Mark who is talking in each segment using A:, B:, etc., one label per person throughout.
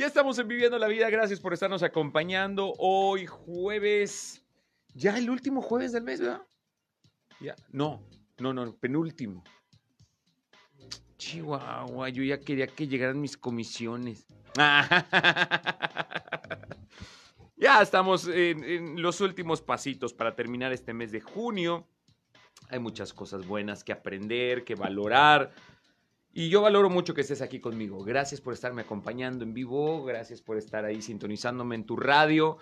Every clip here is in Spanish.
A: Ya estamos en Viviendo la Vida. Gracias por estarnos acompañando hoy, jueves. Ya el último jueves del mes, ¿verdad? Ya. No, no, no, penúltimo. Chihuahua, yo ya quería que llegaran mis comisiones. ya estamos en, en los últimos pasitos para terminar este mes de junio. Hay muchas cosas buenas que aprender, que valorar. Y yo valoro mucho que estés aquí conmigo. Gracias por estarme acompañando en vivo. Gracias por estar ahí sintonizándome en tu radio.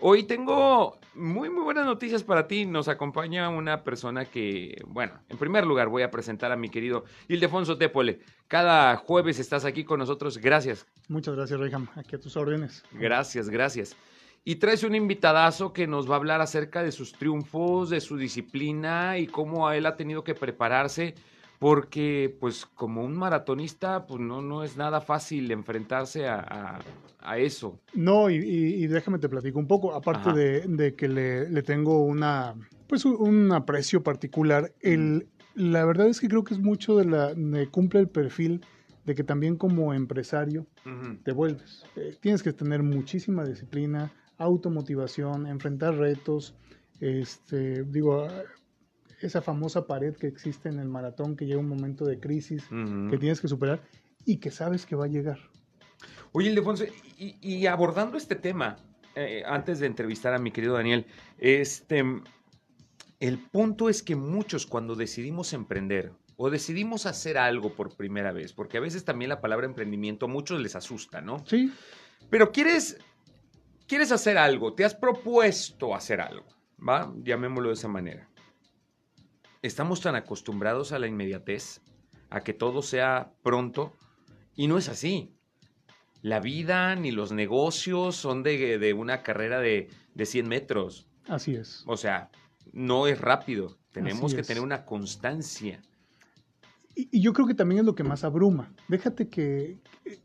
A: Hoy tengo muy, muy buenas noticias para ti. Nos acompaña una persona que, bueno, en primer lugar voy a presentar a mi querido Ildefonso Tépole. Cada jueves estás aquí con nosotros. Gracias.
B: Muchas gracias, Reyham. Aquí a tus órdenes.
A: Gracias, gracias. Y traes un invitadazo que nos va a hablar acerca de sus triunfos, de su disciplina y cómo él ha tenido que prepararse porque pues como un maratonista pues no, no es nada fácil enfrentarse a, a, eso.
B: No, y, y, déjame te platico un poco, aparte de, de, que le, le, tengo una pues un aprecio particular, el, la verdad es que creo que es mucho de la, de cumple el perfil de que también como empresario te vuelves. Eh, tienes que tener muchísima disciplina, automotivación, enfrentar retos, este, digo, esa famosa pared que existe en el maratón, que llega un momento de crisis que tienes que superar y que sabes que va a llegar.
A: Oye, Ildefonso, y, y abordando este tema, eh, antes de entrevistar a mi querido Daniel, este, el punto es que muchos cuando decidimos emprender o decidimos hacer algo por primera vez, porque a veces también la palabra emprendimiento a muchos les asusta, ¿no?
B: Sí.
A: Pero quieres, quieres hacer algo, te has propuesto hacer algo, ¿va? Llamémoslo de esa manera. Estamos tan acostumbrados a la inmediatez, a que todo sea pronto, y no es así. La vida ni los negocios son de, de una carrera de, de, 100 metros.
B: Así es.
A: O sea, no es rápido. Tenemos que tener una constancia.
B: Y, y, yo creo que también es lo que más abruma. Déjate que,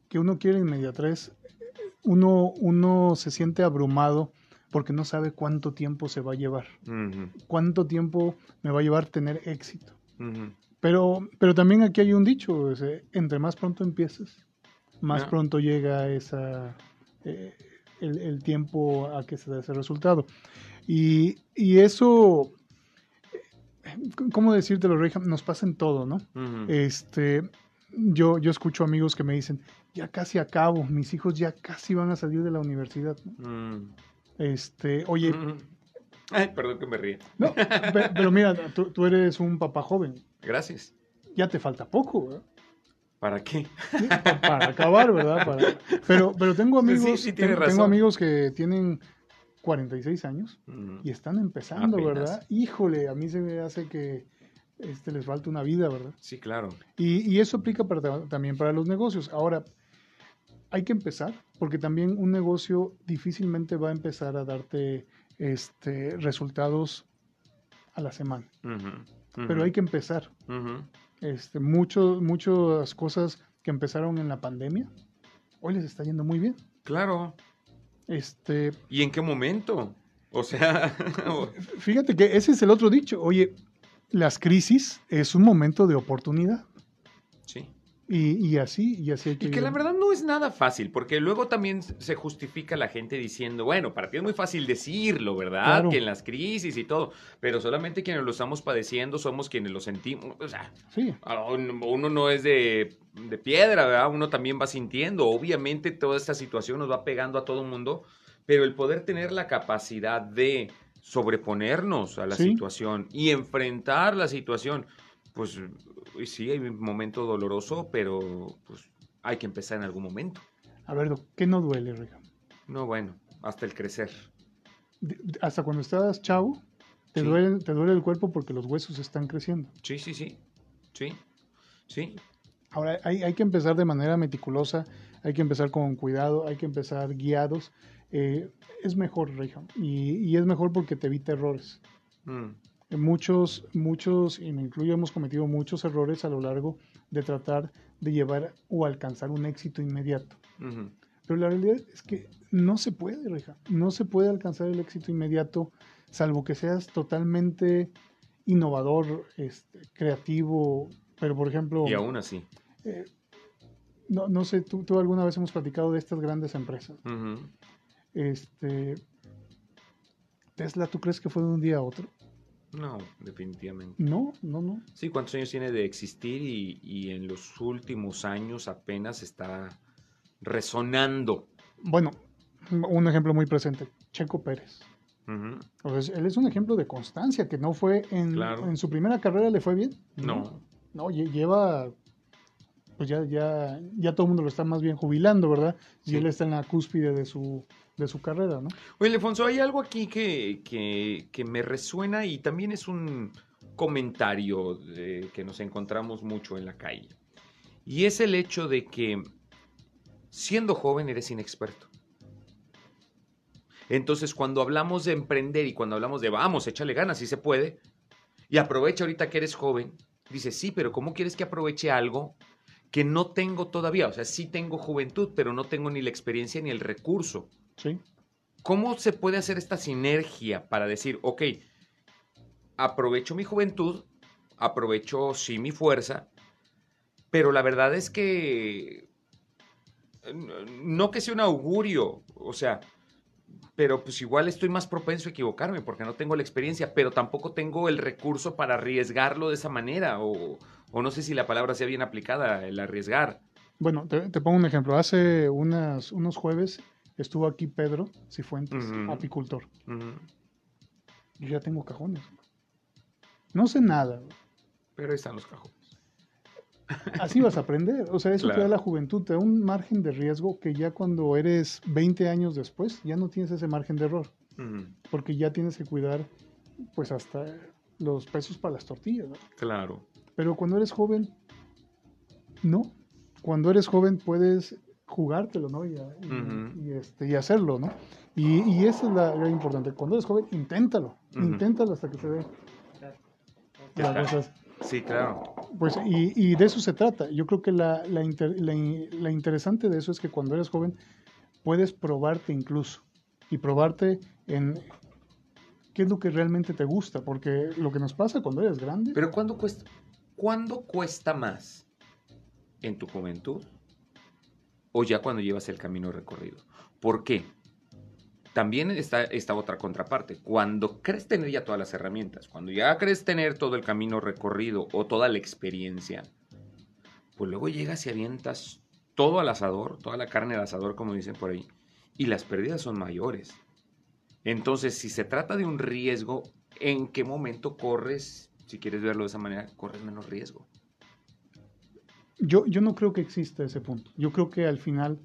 B: que uno quiere inmediatez, uno, uno se siente abrumado porque no sabe cuánto tiempo se va a llevar, uh -huh. cuánto tiempo me va a llevar tener éxito. Uh -huh. pero, pero también aquí hay un dicho, es, eh, entre más pronto empieces, más yeah. pronto llega esa, eh, el, el, tiempo a que se da ese resultado. Y, y eso, ¿cómo decírtelo, Reyham? Nos pasa en todo, ¿no? Uh -huh. Este, yo, yo escucho amigos que me dicen, ya casi acabo, mis hijos ya casi van a salir de la universidad. ¿no? Este, oye.
A: Mm. Ay, perdón que me ríe.
B: No, pero mira, tú, tú, eres un papá joven.
A: Gracias.
B: Ya te falta poco, ¿verdad?
A: ¿Para qué?
B: Sí, para, para, acabar, ¿verdad? Para, pero, pero tengo amigos, sí, sí, tengo, tengo, amigos que tienen 46 años mm. y están empezando, Apenas. ¿verdad? Híjole, a mí se me hace que este, les falta una vida, ¿verdad?
A: Sí, claro.
B: Y, y eso aplica para, también para los negocios. Ahora, hay que empezar, porque también un negocio difícilmente va a empezar a darte este, resultados a la semana. Uh -huh, uh -huh. Pero hay que empezar. Uh -huh. este, mucho, muchas cosas que empezaron en la pandemia, hoy les está yendo muy bien.
A: Claro.
B: Este,
A: ¿Y en qué momento? O sea...
B: fíjate que ese es el otro dicho. Oye, las crisis es un momento de oportunidad.
A: Sí.
B: Y, y, así, y así hay
A: que. Y que la verdad no es nada fácil, porque luego también se justifica la gente diciendo, bueno, para ti es muy fácil decirlo, ¿verdad? Claro. Que en las crisis y todo, pero solamente quienes lo estamos padeciendo somos quienes lo sentimos. O sea,
B: sí.
A: uno no es de, de piedra, ¿verdad? Uno también va sintiendo. Obviamente toda esta situación nos va pegando a todo el mundo, pero el poder tener la capacidad de sobreponernos a la sí. situación y enfrentar la situación, pues sí, hay un momento doloroso, pero pues hay que empezar en algún momento.
B: A ver, ¿qué no duele, Riga?
A: No, bueno, hasta el crecer.
B: Hasta cuando estás chavo, te, sí. duele, te duele el cuerpo porque los huesos están creciendo.
A: Sí, sí, sí. Sí, sí.
B: Ahora, hay, hay que empezar de manera meticulosa, hay que empezar con cuidado, hay que empezar guiados. Eh, es mejor, Reija, y, y, es mejor porque te evita errores. Mm muchos, muchos, y me incluyo, hemos cometido muchos errores a lo largo de tratar de llevar o alcanzar un éxito inmediato. Uh -huh. Pero la realidad es que no se puede, Reja, no se puede alcanzar el éxito inmediato, salvo que seas totalmente innovador, este, creativo, pero por ejemplo...
A: Y aún así.
B: Eh, no, no sé, tú, tú alguna vez hemos platicado de estas grandes empresas. Este, Tesla, ¿tú crees que fue de un día a otro?
A: No, definitivamente.
B: No, no, no.
A: Sí, ¿cuántos años tiene de existir? Y, y en los últimos años apenas está resonando.
B: Bueno, un ejemplo muy presente, Checo Pérez.
A: Ujú.
B: O sea, él es un ejemplo de constancia, que no fue en,
A: Claro.
B: en su primera carrera le fue bien.
A: No.
B: No, lle- lleva, pues ya, ya, ya todo el mundo lo está más bien jubilando, ¿verdad? Y
A: Sí.
B: él está en la cúspide de su, de su carrera, ¿no?
A: Oye, Alfonso, hay algo aquí que, me resuena y también es un comentario de- que nos encontramos mucho en la calle. Y es el hecho de que siendo joven eres inexperto. Entonces, cuando hablamos de emprender y cuando hablamos de vamos, échale ganas, si se puede, y aprovecha ahorita que eres joven, dices, sí, pero ¿cómo quieres que aproveche algo que no tengo todavía? O sea, sí tengo juventud, pero no tengo ni la experiencia ni el recurso.
B: Sí.
A: ¿Cómo se puede hacer esta sinergia para decir, ok, aprovecho mi juventud, aprovecho sí mi fuerza, pero la verdad es que no que sea un augurio, o sea, pero pues igual estoy más propenso a equivocarme porque no tengo la experiencia, pero tampoco tengo el recurso para arriesgarlo de esa manera, o, o no sé si la palabra sea bien aplicada, el arriesgar.
B: Bueno, te, te pongo un ejemplo. Hace unas, unos jueves estuvo aquí Pedro Cifuentes, apicultor. Yo ya tengo cajones. No sé nada.
A: Pero ahí están los cajones.
B: Así vas a aprender. O sea, eso te da la juventud, te da un margen de riesgo que ya cuando eres 20 años después, ya no tienes ese margen de error. Porque ya tienes que cuidar, pues, hasta los pesos para las tortillas. ¿no?
A: Claro.
B: Pero cuando eres joven, no. Cuando eres joven puedes jugártelo, ¿no? Y, y-
A: Ujú.
B: y, este, y hacerlo, ¿no? Y, y eso es la, la importante. Cuando eres joven, inténtalo.
A: Ujú.
B: Inténtalo hasta que se dé. Las cosas.
A: Sí, claro.
B: Pues, y, y de eso se trata. Yo creo que la, la, inter- la in- la interesante de eso es que cuando eres joven puedes probarte incluso. Y probarte en qué es lo que realmente te gusta. Porque lo que nos pasa cuando eres grande.
A: Pero ¿cuándo cuesta, ¿cuándo cuesta más? ¿En tu juventud? ¿O ya cuando llevas el camino recorrido? ¿Por qué? También está esta otra contraparte. Cuando crees tener ya todas las herramientas, cuando ya crees tener todo el camino recorrido o toda la experiencia, pues luego llegas y avientas todo al asador, toda la carne al asador, como dicen por ahí, y las pérdidas son mayores. Entonces, si se trata de un riesgo, ¿en qué momento corres, si quieres verlo de esa manera, corres menos riesgo?
B: Yo, yo no creo que exista ese punto. Yo creo que al final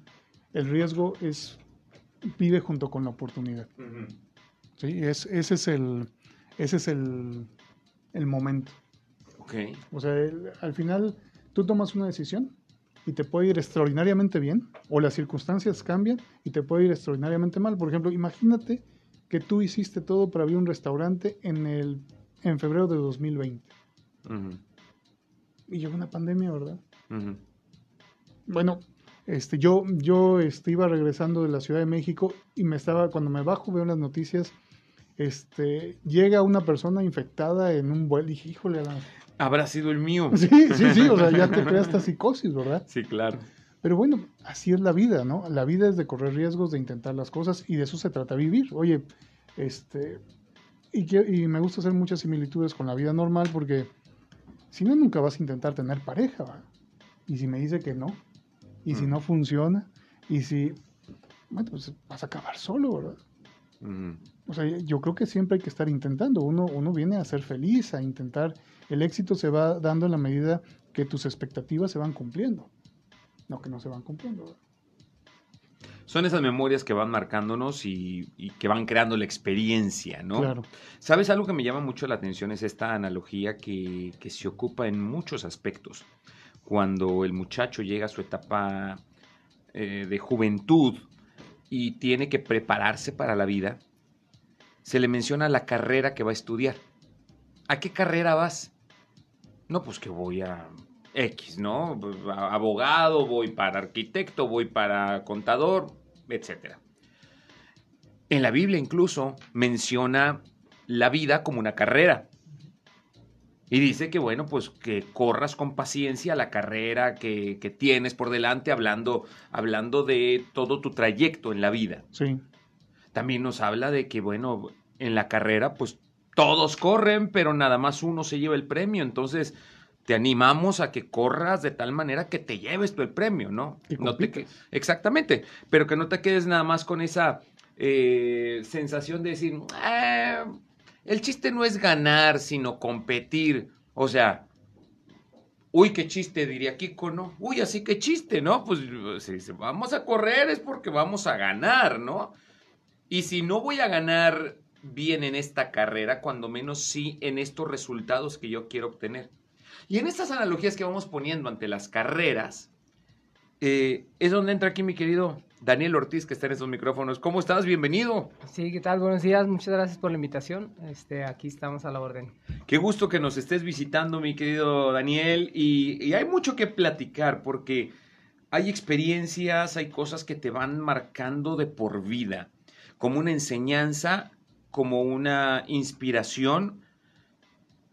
B: el riesgo es vive junto con la oportunidad. ¿sí? Es, ese es el, ese es el, el momento.
A: Ok.
B: O sea, el- al final tú tomas una decisión y te puede ir extraordinariamente bien, o las circunstancias cambian y te puede ir extraordinariamente mal. Por ejemplo, imagínate que tú hiciste todo para abrir un restaurante en, el, en febrero de 2020
A: Ujú,
B: y llegó una pandemia, ¿verdad? Bueno, este, yo, yo este, iba regresando de la Ciudad de México y me estaba, cuando me bajo veo las noticias, este, llega una persona infectada en un vuelo y dije, híjole, a la-".
A: Habrá sido el mío.
B: sí, sí, sí, o sea, ya te crea esta psicosis, ¿verdad?
A: Sí, claro.
B: Pero bueno, así es la vida, ¿no? La vida es de correr riesgos, de intentar las cosas y de eso se trata vivir. Oye, este, y, que- y me gusta hacer muchas similitudes con la vida normal porque si no, nunca vas a intentar tener pareja, ¿va? Y si me dice que no, y si
A: Mm.
B: no funciona, y si, bueno, pues vas a acabar solo, ¿verdad?
A: Ujú.
B: O sea, yo creo que siempre hay que estar intentando. Uno, uno viene a ser feliz, a intentar. El éxito se va dando en la medida que tus expectativas se van cumpliendo. No que no se van cumpliendo. ¿verdad?
A: Son esas memorias que van marcándonos y, y que van creando la experiencia, ¿no?
B: Claro.
A: ¿Sabes? Algo que me llama mucho la atención es esta analogía que, que se ocupa en muchos aspectos. Cuando el muchacho llega a su etapa eh, de juventud y tiene que prepararse para la vida, se le menciona la carrera que va a estudiar. ¿A qué carrera vas? No, pues que voy a X, ¿no? Abogado, voy para arquitecto, voy para contador, etc. En la Biblia incluso menciona la vida como una carrera. Y dice que, bueno, pues que corras con paciencia la carrera que, que tienes por delante, hablando, hablando de todo tu trayecto en la vida.
B: Sí.
A: También nos habla de que, bueno, en la carrera, pues todos corren, pero nada más uno se lleva el premio. Entonces, te animamos a que corras de tal manera que te lleves tú el premio, ¿no?
B: Y
A: no te, exactamente, pero que no te quedes nada más con esa eh, sensación de decir, "Ah, el chiste no es ganar, sino competir. O sea, uy, qué chiste, diría Kiko, ¿no? Uy, así que chiste, ¿no? Pues si dice, vamos a correr es porque vamos a ganar, ¿no? Y si no voy a ganar bien en esta carrera, cuando menos sí en estos resultados que yo quiero obtener. Y en estas analogías que vamos poniendo ante las carreras, eh, es donde entra aquí mi querido Daniel Ortiz, que está en estos micrófonos. ¿Cómo estás? Bienvenido.
C: Sí, ¿qué tal? Buenos días, muchas gracias por la invitación. Este, aquí estamos a la orden.
A: Qué gusto que nos estés visitando, mi querido Daniel. Y, y hay mucho que platicar porque hay experiencias, hay cosas que te van marcando de por vida, como una enseñanza, como una inspiración,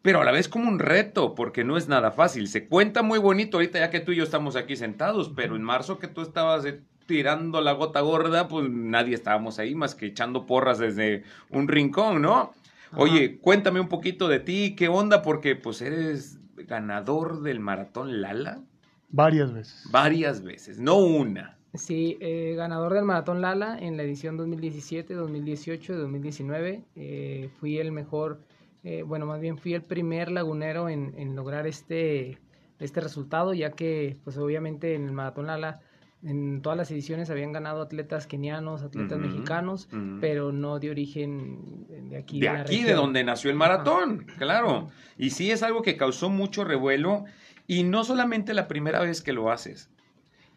A: pero a la vez como un reto, porque no es nada fácil. Se cuenta muy bonito ahorita ya que tú y yo estamos aquí sentados, pero en marzo que tú estabas tirando la gota gorda, pues nadie estábamos ahí más que echando porras desde un rincón, ¿no? Oye, cuéntame un poquito de ti, qué onda, porque pues eres ganador del maratón Lala
B: Varias veces.
A: varias veces, no una.
C: Sí, eh, ganador del Maratón Lala en la edición 2017, 2018 y 2019. Eh, fui el mejor, eh, bueno, más bien fui el primer lagunero en, en lograr este, este resultado, ya que, pues obviamente en el Maratón Lala, en todas las ediciones habían ganado atletas kenianos, atletas mexicanos, pero no de origen de aquí.
A: De aquí, de donde nació el maratón, claro. Y sí es algo que causó mucho revuelo y no solamente la primera vez que lo haces,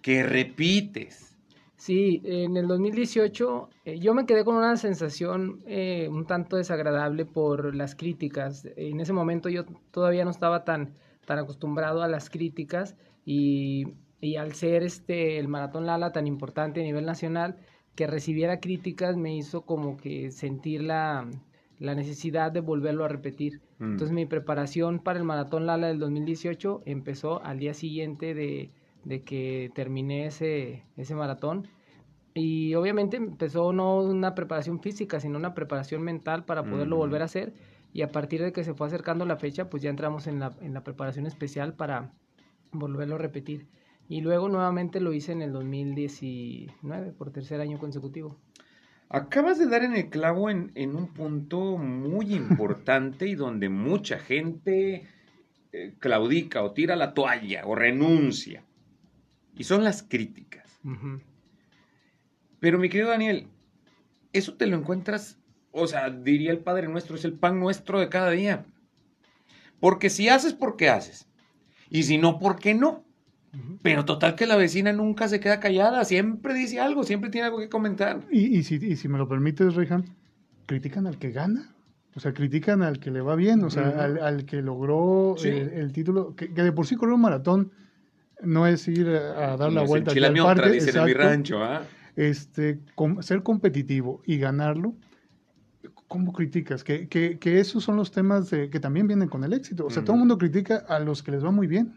A: que repites.
C: Sí, en el 2018 eh, yo me quedé con una sensación eh, un tanto desagradable por las críticas. En ese momento yo todavía no estaba tan, tan acostumbrado a las críticas y, y al ser este el Maratón Lala tan importante a nivel nacional, que recibiera críticas me hizo como que sentir la, la necesidad de volverlo a repetir.
A: Mm.
C: Entonces mi preparación para el Maratón Lala del 2018 empezó al día siguiente de, de que terminé ese, ese maratón. Y obviamente empezó no una preparación física, sino una preparación mental para poderlo
A: Mm.
C: volver a hacer. Y a partir de que se fue acercando la fecha, pues ya entramos en la, en la preparación especial para volverlo a repetir. Y luego nuevamente lo hice en el 2019, por tercer año consecutivo.
A: Acabas de dar en el clavo en, en un punto muy importante y donde mucha gente eh, claudica o tira la toalla o renuncia. Y son las críticas. Pero mi querido Daniel, eso te lo encuentras, o sea, diría el Padre Nuestro, es el pan nuestro de cada día. Porque si haces, porque haces. Y si no, porque no. Pero total que la vecina nunca se queda callada, siempre dice algo, siempre tiene algo que comentar.
B: Y, y si, y si me lo permites, Rehan, critican al que gana. O sea, critican al que le va bien, o sea, al, al que logró
A: Sí.
B: el, el título, que, que de por sí correr un maratón no es ir a, a dar la
A: No
B: vuelta al parque,
A: dicen en mi rancho, ¿ah?
B: este, com- ser competitivo y ganarlo, ¿cómo criticas? Que, que, que esos son los temas de- que también vienen con el éxito. O sea, todo el mundo critica a los que les va muy bien.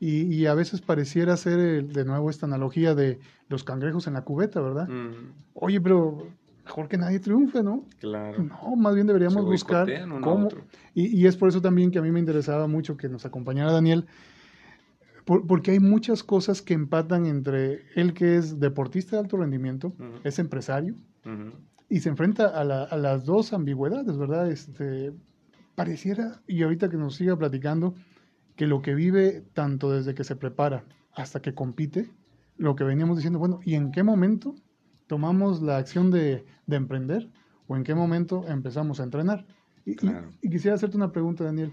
B: Y, y a veces pareciera ser el- de nuevo esta analogía de los cangrejos en la cubeta, ¿verdad?
A: Ujú.
B: Oye, pero mejor que nadie triunfe, ¿no?
A: Claro.
B: No, más bien deberíamos buscar cómo. Y, y es por eso también que a mí me interesaba mucho que nos acompañara Daniel, por- porque hay muchas cosas que empatan entre él que es deportista de alto rendimiento, es empresario, y se enfrenta a, la- a las dos ambigüedades, ¿verdad? Este, pareciera, y ahorita que nos siga platicando, que lo que vive tanto desde que se prepara hasta que compite, lo que veníamos diciendo, bueno, ¿y en qué momento tomamos la acción de, de emprender? ¿O en qué momento empezamos a entrenar? Y, y-
A: Claro.
B: y quisiera hacerte una pregunta, Daniel.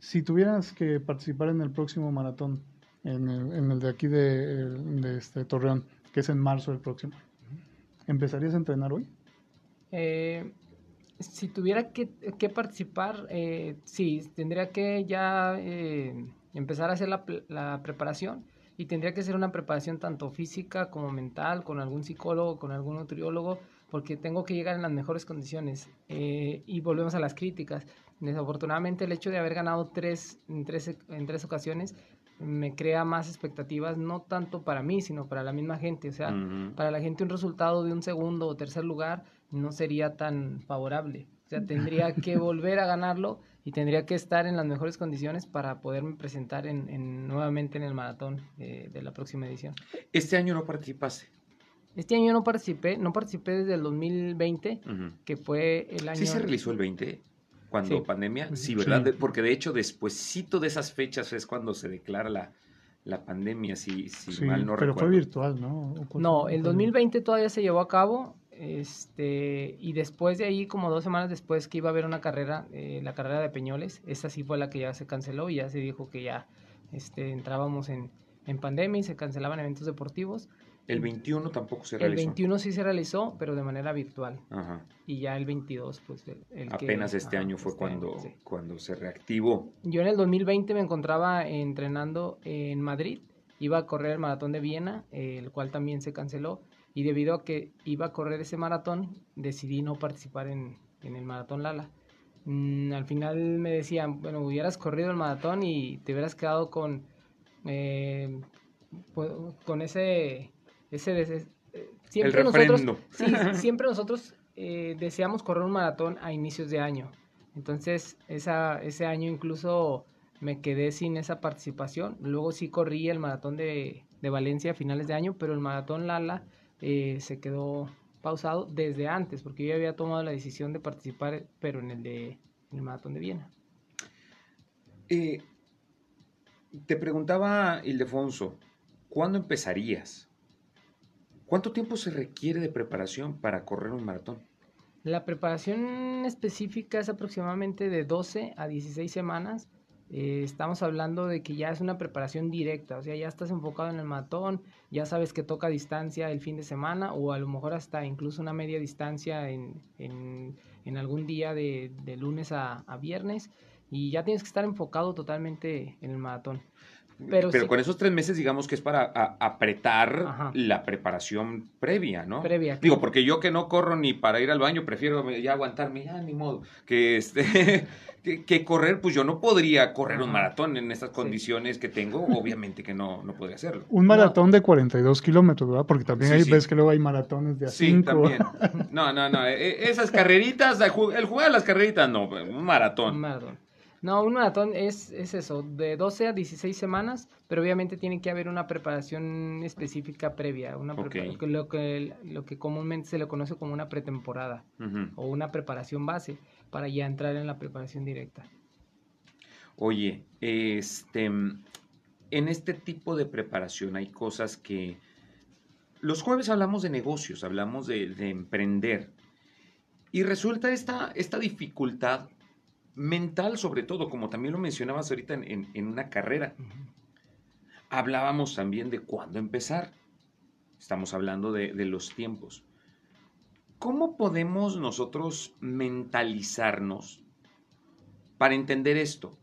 B: Si tuvieras que participar en el próximo maratón, en el, en el de aquí de, de este Torreón, que es en marzo del próximo, ¿empezarías a entrenar hoy?
C: Eh, si tuviera que, que participar, eh, sí, tendría que ya eh, empezar a hacer la, la preparación y tendría que ser una preparación tanto física como mental, con algún psicólogo, con algún nutriólogo, porque tengo que llegar en las mejores condiciones. Eh, y volvemos a las críticas. Desafortunadamente el hecho de haber ganado tres en tres, en tres ocasiones me crea más expectativas, no tanto para mí, sino para la misma gente. O sea, para la gente un resultado de un segundo o tercer lugar no sería tan favorable. O sea, tendría que volver a ganarlo y tendría que estar en las mejores condiciones para poderme presentar en, nuevamente en el maratón de la próxima edición.
A: ¿Este año no participaste?
C: Este año no participé, no participé desde el 2020, que fue el año...
A: ¿Sí se realizó el 20? Cuando pandemia, sí, ¿verdad? Porque de hecho, despuésito de esas fechas es cuando se declara la, la pandemia, si, si mal no
B: pero
A: fue
B: virtual, ¿no?
C: No, el 2020 todavía se llevó a cabo, este, y después de ahí, como dos semanas después que iba a haber una carrera, eh, la carrera de Peñoles, esa sí fue la que ya se canceló y ya se dijo que ya este, entrábamos en, en pandemia y se cancelaban eventos deportivos.
A: El 21 tampoco se realizó.
C: El 21 sí se realizó, pero de manera virtual. Ajá. Y ya el 22, pues
A: el, Apenas este año fue este cuando, cuando se reactivó.
C: Yo en el 2020 me encontraba entrenando en Madrid. Iba a correr el maratón de Viena, el cual también se canceló. Y debido a que iba a correr ese maratón, decidí no participar en, en el maratón Lala. Mm, al final me decían, bueno, hubieras corrido el maratón y te hubieras quedado con, eh, pues, con ese ese, eh, siempre, nosotros, siempre nosotros eh, deseamos correr un maratón a inicios de año. Entonces, esa, ese año incluso me quedé sin esa participación. Luego sí corrí el maratón de, Valencia a finales de año, pero el maratón Lala eh, se quedó pausado desde antes, porque yo había tomado la decisión de participar, pero en el de el maratón de Viena.
A: te preguntaba Ildefonso, ¿cuándo empezarías? ¿Cuánto tiempo se requiere de preparación para correr un maratón?
C: La preparación específica es aproximadamente de 12 a 16 semanas. Eh, estamos hablando de que ya es una preparación directa, o sea, ya estás enfocado en el maratón, ya sabes que toca distancia el fin de semana o a lo mejor hasta incluso una media distancia en, en, algún día de, de lunes a, a viernes y ya tienes que estar enfocado totalmente en el maratón.
A: Pero, con esos tres meses, digamos que es para apretar la preparación previa, ¿no?
C: Previa.
A: Digo, porque yo que no corro ni para ir al baño, prefiero ya aguantarme, ya ni modo. Que este. que, correr, pues yo no podría correr un maratón en estas condiciones que tengo, obviamente que no, no podría hacerlo.
B: Un maratón de 42 kilómetros, ¿verdad? Porque también ahí ves que luego hay maratones de a Sí, también.
A: No, no, no, e, e, esas carreritas, el jugar a las carreritas, no, un maratón. Un maratón.
C: No, un maratón es, es eso, de 12 a 16 semanas, pero obviamente tiene que haber una preparación específica previa, una lo, que, lo que comúnmente se le conoce como una pretemporada o una preparación base para ya entrar en la preparación directa.
A: Oye, este, en este tipo de preparación hay cosas que... Los jueves hablamos de negocios, hablamos de, de emprender. Y resulta esta, esta dificultad mental sobre todo, como también lo mencionabas ahorita en, una carrera. Hablábamos también de cuándo empezar. Estamos hablando de, de los tiempos. ¿Cómo podemos nosotros mentalizarnos para entender esto?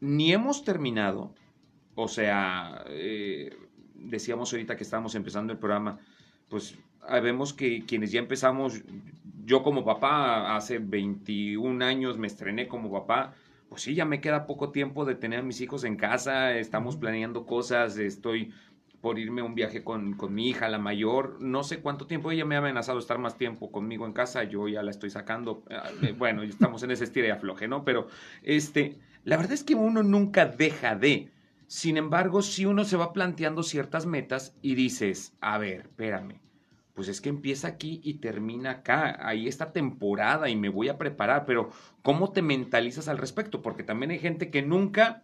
A: Ni hemos terminado, o sea, eh, decíamos ahorita que estábamos empezando el programa, pues vemos que quienes ya empezamos, yo como papá, hace 21 años me estrené como papá, pues sí, ya me queda poco tiempo de tener a mis hijos en casa, estamos planeando cosas, estoy por irme a un viaje con, con, mi hija, la mayor, no sé cuánto tiempo, ella me ha amenazado estar más tiempo conmigo en casa, yo ya la estoy sacando, eh, bueno, estamos en ese estira y afloje, ¿no? Pero, este, la verdad es que uno nunca deja de, sin embargo, si uno se va planteando ciertas metas y dices, a ver, espérame, pues es que empieza aquí y termina acá. Ahí está temporada y me voy a preparar, pero ¿cómo te mentalizas al respecto? Porque también hay gente que nunca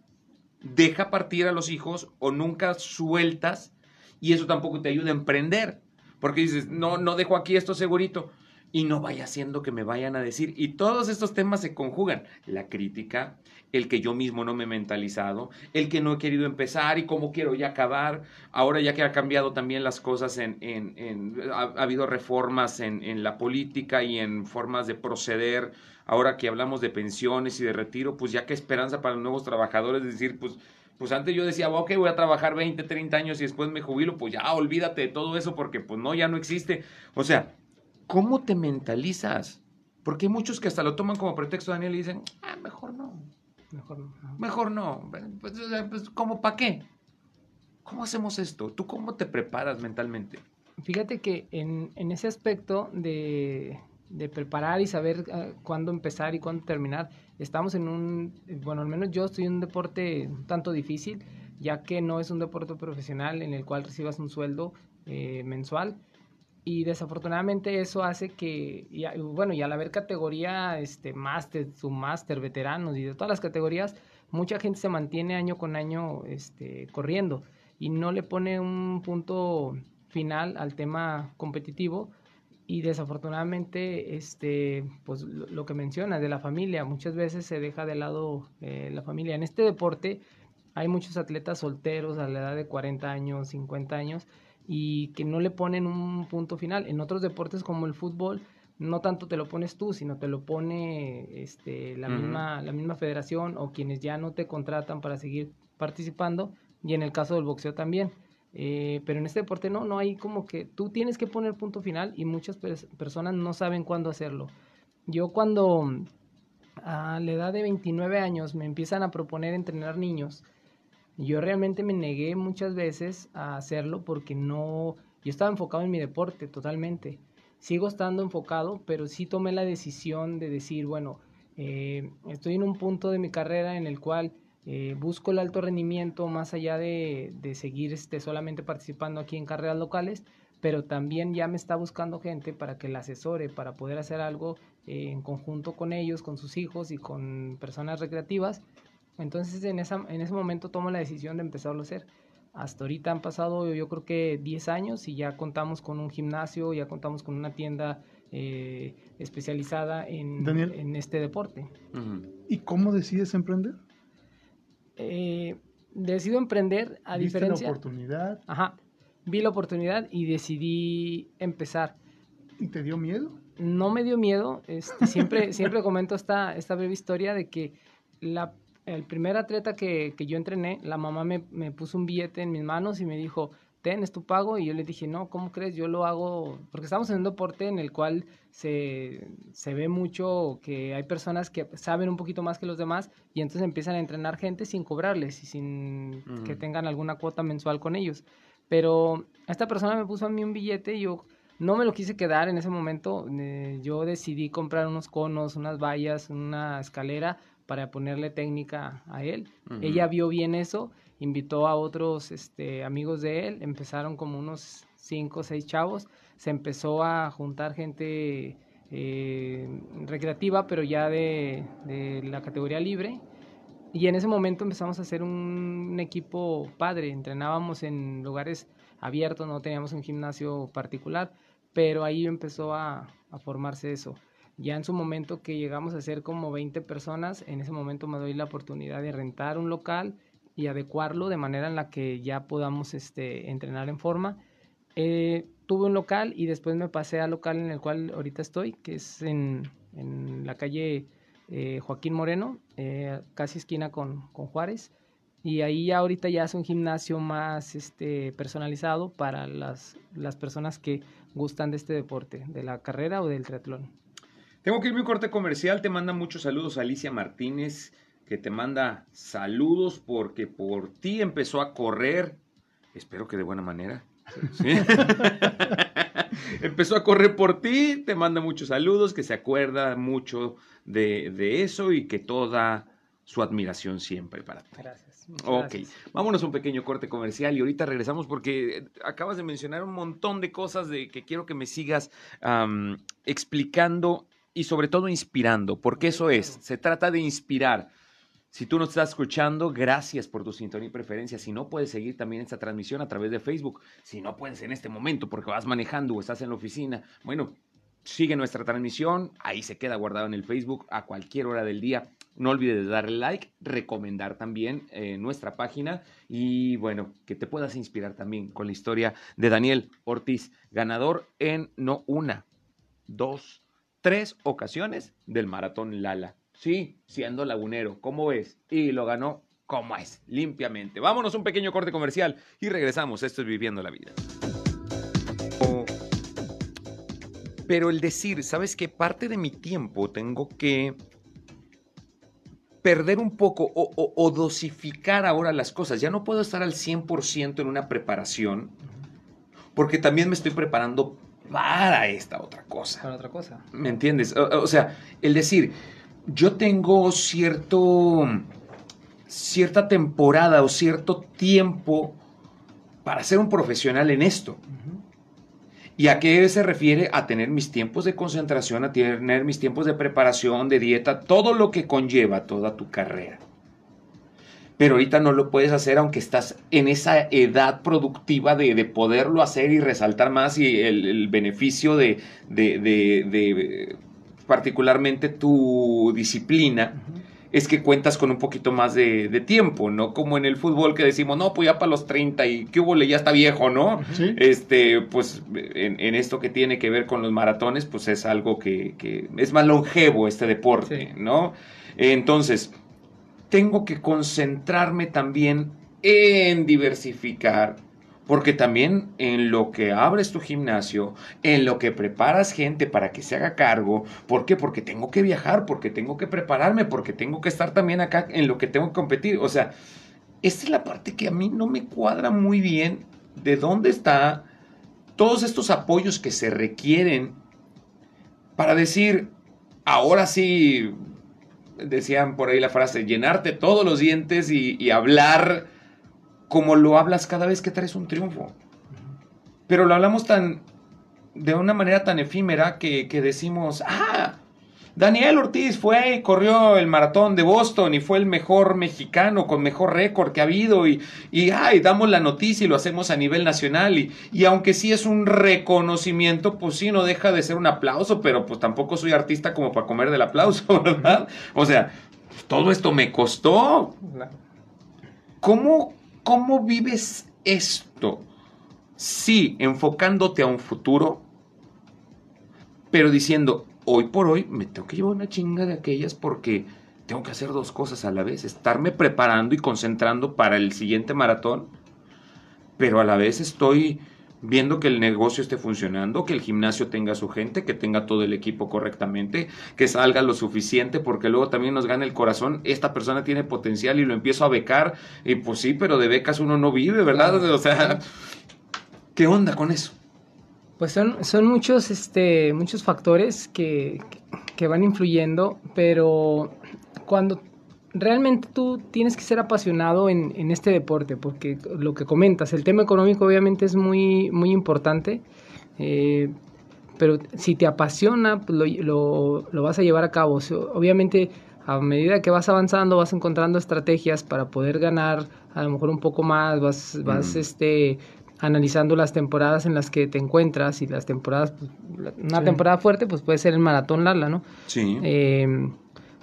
A: deja partir a los hijos o nunca sueltas y eso tampoco te ayuda a emprender. Porque dices, no, no dejo aquí esto segurito y no vaya siendo que me vayan a decir. Y todos estos temas se conjugan. La crítica, el que yo mismo no me he mentalizado, el que no he querido empezar y cómo quiero ya acabar. Ahora ya que ha cambiado también las cosas, en, ha, habido reformas en, la política y en formas de proceder. Ahora que hablamos de pensiones y de retiro, pues ya que esperanza para los nuevos trabajadores, es decir, pues pues antes yo decía, ok, voy a trabajar 20, 30 años y después me jubilo, pues ya olvídate de todo eso porque pues no, ya no existe. O sea, ¿cómo te mentalizas? Porque hay muchos que hasta lo toman como pretexto, Daniel, y dicen, ah, mejor no.
C: Mejor no.
A: Mejor no. Pues, pues ¿Cómo para qué? ¿Cómo hacemos esto? ¿Tú cómo te preparas mentalmente?
C: Fíjate que en, en ese aspecto de, de, preparar y saber uh, cuándo empezar y cuándo terminar, estamos en un, bueno, al menos yo estoy en un deporte un tanto difícil, ya que no es un deporte profesional en el cual recibas un sueldo eh, mensual y desafortunadamente eso hace que, bueno, y al haber categoría, este, máster, submáster, veteranos y de todas las categorías, mucha gente se mantiene año con año este, corriendo y no le pone un punto final al tema competitivo y desafortunadamente este pues lo, que menciona de la familia muchas veces se deja de lado eh, la familia. En este deporte hay muchos atletas solteros a la edad de 40 años 50 años y que no le ponen un punto final. En otros deportes como el fútbol, no tanto te lo pones tú, sino te lo pone este, la, misma, la misma federación o quienes ya no te contratan para seguir participando, y en el caso del boxeo también. Eh, pero en este deporte no, no hay como que tú tienes que poner punto final y muchas personas no saben cuándo hacerlo. Yo cuando a la edad de 29 años me empiezan a proponer entrenar niños, yo realmente me negué muchas veces a hacerlo porque no, yo estaba enfocado en mi deporte totalmente. Sigo estando enfocado, pero sí tomé la decisión de decir, bueno, eh, estoy en un punto de mi carrera en el cual eh, busco el alto rendimiento más allá de, de, seguir este, solamente participando aquí en carreras locales, pero también ya me está buscando gente para que la asesore, para poder hacer algo eh, en conjunto con ellos, con sus hijos y con personas recreativas entonces en, esa, en ese momento tomo la decisión de empezarlo a hacer. Hasta ahorita han pasado yo creo que 10 años y ya contamos con un gimnasio, ya contamos con una tienda eh, especializada en, en, este deporte.
B: ¿Y cómo decides emprender?
C: Eh, decido emprender a ¿Viste diferencia...
B: la oportunidad?
C: Ajá, vi la oportunidad y decidí empezar.
B: ¿Y te dio miedo?
C: No me dio miedo, este, siempre, siempre comento esta, esta breve historia de que la el primer atleta que, que yo entrené, la mamá me, me, puso un billete en mis manos y me dijo, ten, es tu pago. Y yo le dije, no, ¿cómo crees? Yo lo hago, porque estamos en un deporte en el cual se, se ve mucho que hay personas que saben un poquito más que los demás y entonces empiezan a entrenar gente sin cobrarles y sin que tengan alguna cuota mensual con ellos. Pero esta persona me puso a mí un billete y yo no me lo quise quedar en ese momento. Eh, yo decidí comprar unos conos, unas vallas, una escalera para ponerle técnica a él. Ella vio bien eso, invitó a otros este, amigos de él, empezaron como unos cinco o seis chavos, se empezó a juntar gente eh, recreativa, pero ya de, la categoría libre. Y en ese momento empezamos a hacer un, equipo padre, entrenábamos en lugares abiertos, no teníamos un gimnasio particular, pero ahí empezó a formarse eso. Ya en su momento que llegamos a ser como 20 personas, en ese momento me doy la oportunidad de rentar un local y adecuarlo de manera en la que ya podamos este, entrenar en forma. Eh, tuve un local y después me pasé al local en el cual ahorita estoy, que es en, en la calle eh, Joaquín Moreno, eh, casi esquina con, con, Juárez. Y ahí ya ahorita ya es un gimnasio más este, personalizado para las, las personas que gustan de este deporte, de la carrera o del triatlón.
A: Tengo que irme un corte comercial. Te manda muchos saludos Alicia Martínez, que te manda saludos porque por ti empezó a correr. Espero que de buena manera. empezó a correr por ti. Te manda muchos saludos, que se acuerda mucho de, eso y que toda su admiración siempre para ti.
C: Gracias.
A: Ok, vámonos a un pequeño corte comercial y ahorita regresamos porque acabas de mencionar un montón de cosas de que quiero que me sigas explicando y sobre todo inspirando, porque eso es, se trata de inspirar. Si tú nos estás escuchando, gracias por tu sintonía y preferencia. Si no, puedes seguir también esta transmisión a través de Facebook. Si no puedes en este momento porque vas manejando o estás en la oficina, bueno, sigue nuestra transmisión. Ahí se queda guardado en el Facebook a cualquier hora del día. No olvides darle like, recomendar también eh, nuestra página y bueno, que te puedas inspirar también con la historia de Daniel Ortiz, ganador en no una, dos, tres ocasiones del maratón Lala. Sí, siendo lagunero, ¿cómo es? Y lo ganó como es, limpiamente. Vámonos un pequeño corte comercial y regresamos. Esto es Viviendo la Vida. Pero el decir, ¿sabes qué? Parte de mi tiempo tengo que perder un poco o, o dosificar ahora las cosas. Ya no puedo estar al 100% en una preparación porque también me estoy preparando para esta otra cosa.
C: Para otra cosa.
A: ¿Me entiendes? O, sea, el decir, yo tengo cierto, cierta temporada o cierto tiempo para ser un profesional en esto. ¿Y a qué se refiere? A tener mis tiempos de concentración, a tener mis tiempos de preparación, de dieta, todo lo que conlleva toda tu carrera pero ahorita no lo puedes hacer aunque estás en esa edad productiva de, poderlo hacer y resaltar más y el, beneficio de, de, particularmente tu disciplina. Es que cuentas con un poquito más de, tiempo, ¿no? Como en el fútbol que decimos, no, pues ya para los 30 y que hubo, ya está viejo, ¿no? Este, pues en, esto que tiene que ver con los maratones, pues es algo que, es más longevo este deporte, ¿no? Entonces, tengo que concentrarme también en diversificar, porque también en lo que abres tu gimnasio, en lo que preparas gente para que se haga cargo, ¿por qué? Porque tengo que viajar, porque tengo que prepararme, porque tengo que estar también acá en lo que tengo que competir. O sea, esta es la parte que a mí no me cuadra muy bien de dónde está todos estos apoyos que se requieren para decir, ahora sí decían por ahí la frase, llenarte todos los dientes y, hablar como lo hablas cada vez que traes un triunfo. Pero lo hablamos tan, de una manera tan efímera que, que decimos, ah, Daniel Ortiz fue y corrió el maratón de Boston y fue el mejor mexicano con mejor récord que ha habido y, y ay, damos la noticia y lo hacemos a nivel nacional y, y, aunque sí es un reconocimiento, pues sí, no deja de ser un aplauso, pero pues tampoco soy artista como para comer del aplauso, ¿verdad? O sea, todo esto me costó. ¿Cómo, cómo vives esto? Sí, enfocándote a un futuro, pero diciendo, hoy por hoy me tengo que llevar una chinga de aquellas porque tengo que hacer dos cosas a la vez, estarme preparando y concentrando para el siguiente maratón, pero a la vez estoy viendo que el negocio esté funcionando, que el gimnasio tenga su gente, que tenga todo el equipo correctamente, que salga lo suficiente, porque luego también nos gana el corazón, esta persona tiene potencial y lo empiezo a becar, y pues sí, pero de becas uno no vive, ¿verdad? O sea, ¿qué onda con eso?
C: Pues son, son muchos, este, muchos factores que, que van influyendo, pero cuando realmente tú tienes que ser apasionado en, en, este deporte, porque lo que comentas, el tema económico obviamente es muy, muy importante, eh, pero si te apasiona, pues lo, lo, lo, vas a llevar a cabo. obviamente, a medida que vas avanzando, vas encontrando estrategias para poder ganar a lo mejor un poco más, vas, vas este, analizando las temporadas en las que te encuentras y las temporadas, pues, una temporada fuerte pues puede ser el maratón Lala, ¿no?
A: Sí.
C: Eh,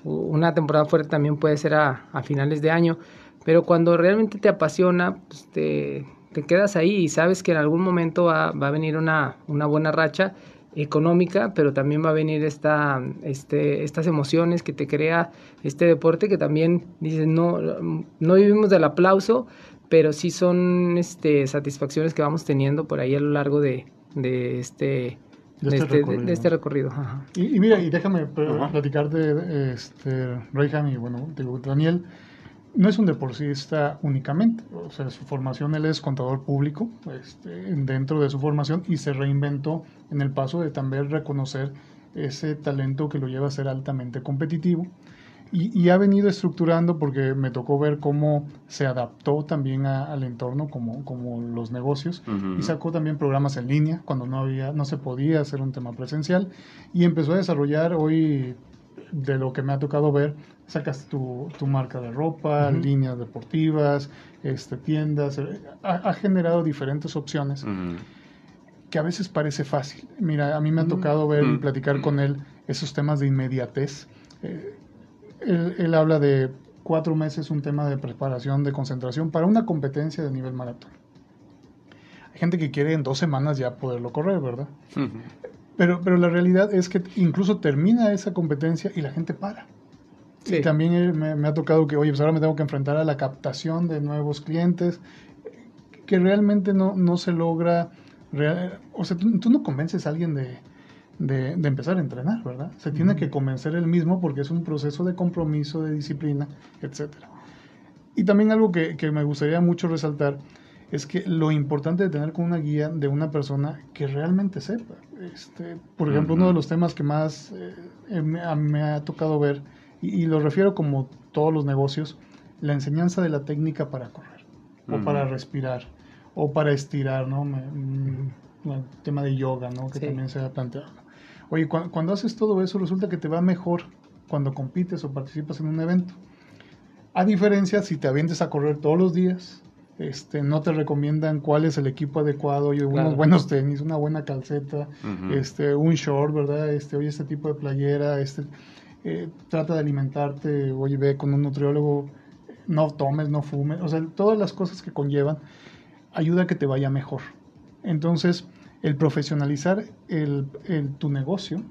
C: una temporada fuerte también puede ser a, finales de año, pero cuando realmente te apasiona, pues te, quedas ahí y sabes que en algún momento va, a venir una, una, buena racha económica, pero también va a venir esta, este, estas emociones que te crea este deporte que también dices, no, no vivimos del aplauso, pero sí son este, satisfacciones que vamos teniendo por ahí a lo largo de, de este de este, este, este recorrido.
B: Y, mira, y déjame platicar de este, Reyham y bueno, Daniel. No es un deportista únicamente, o sea, su formación él es contador público este, dentro de su formación y se reinventó en el paso de también reconocer ese talento que lo lleva a ser altamente competitivo y, ha venido estructurando porque me tocó ver cómo se adaptó también al entorno como, como los negocios y sacó también programas en línea cuando no había no se podía hacer un tema presencial y empezó a desarrollar hoy de lo que me ha tocado ver sacas tu, tu marca de ropa líneas deportivas este tiendas eh, ha, generado diferentes opciones que a veces parece fácil. Mira a mí me ha tocado ver y platicar con él esos temas de inmediatez eh, él, habla de cuatro meses un tema de preparación, de concentración para una competencia de nivel maratón. Hay gente que quiere en dos semanas ya poderlo correr, ¿verdad? pero, pero la realidad es que incluso termina esa competencia y la gente para. Y también me, ha tocado que, oye, pues ahora me tengo que enfrentar a la captación de nuevos clientes, que realmente no, no se logra. o sea, tú, no convences a alguien de, de, empezar a entrenar, ¿verdad? Se tiene que convencer él mismo porque es un proceso de compromiso, de disciplina, etc. Y también algo que, que me gustaría mucho resaltar es que lo importante de tener con una guía de una persona que realmente sepa. Este, por ejemplo, uno de los temas que más eh, me, ha tocado ver, y, lo refiero como todos los negocios, la enseñanza de la técnica para correr, o para respirar, o para estirar, ¿no? Mm, el tema de yoga, ¿no? Que también se ha planteado. Oye, cuando haces todo eso, resulta que te va mejor cuando compites o participas en un evento. A diferencia si te avientes a correr todos los días, este, no te recomiendan cuál es el equipo adecuado, oye, unos buenos tenis, una buena calceta, este, un short, ¿verdad? Este, oye, este tipo de playera, este, eh, trata de alimentarte, oye, ve con un nutriólogo, no tomes, no fumes, o sea, todas las cosas que conllevan ayuda a que te vaya mejor. Entonces, el profesionalizar el, tu negocio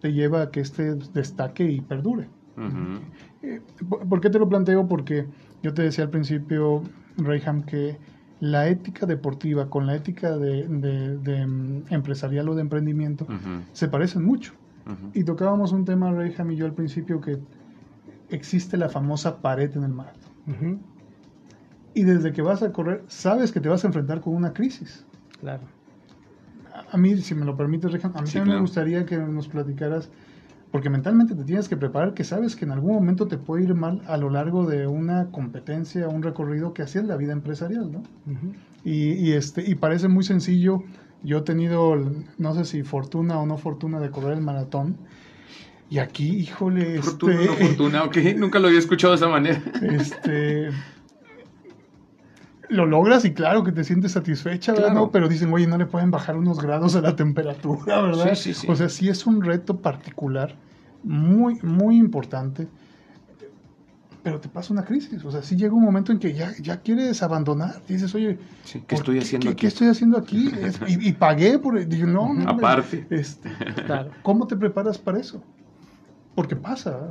B: te lleva a que este destaque y perdure. Eh, ¿Por qué te lo planteo? Porque yo te decía al principio, Rayham, que la ética deportiva con la ética de, mm, empresarial o de emprendimiento se parecen mucho. Y tocábamos un tema, Rayham y yo al principio, que existe la famosa pared en el maratón. Y desde que vas a correr, sabes que te vas a enfrentar con una crisis.
C: Claro
B: a mí, si me lo permites, a mí también me gustaría que nos platicaras, porque mentalmente te tienes que preparar, que sabes que en algún momento te puede ir mal a lo largo de una competencia, un recorrido que hacía en la vida empresarial, ¿no? y, este, y parece muy sencillo. Yo he tenido, no sé si fortuna o no fortuna de correr el maratón. Y aquí, híjole.
A: Fortuna o no este, fortuna, ok. Nunca lo había escuchado de esa manera.
B: Este lo logras y claro que te sientes satisfecha, ¿verdad? Pero dicen, oye, no le pueden bajar unos grados a la temperatura, ¿verdad? Sí, sí, sí. O sea, sí es un reto particular, muy, muy importante, pero te pasa una crisis. O sea, sí llega un momento en que ya, ya quieres abandonar. Dices, oye,
A: ¿qué estoy haciendo aquí?
B: ¿Qué estoy haciendo aquí? y, pagué por... Digo, no, no
A: Aparte.
B: Este, ¿Cómo te preparas para eso? Porque pasa.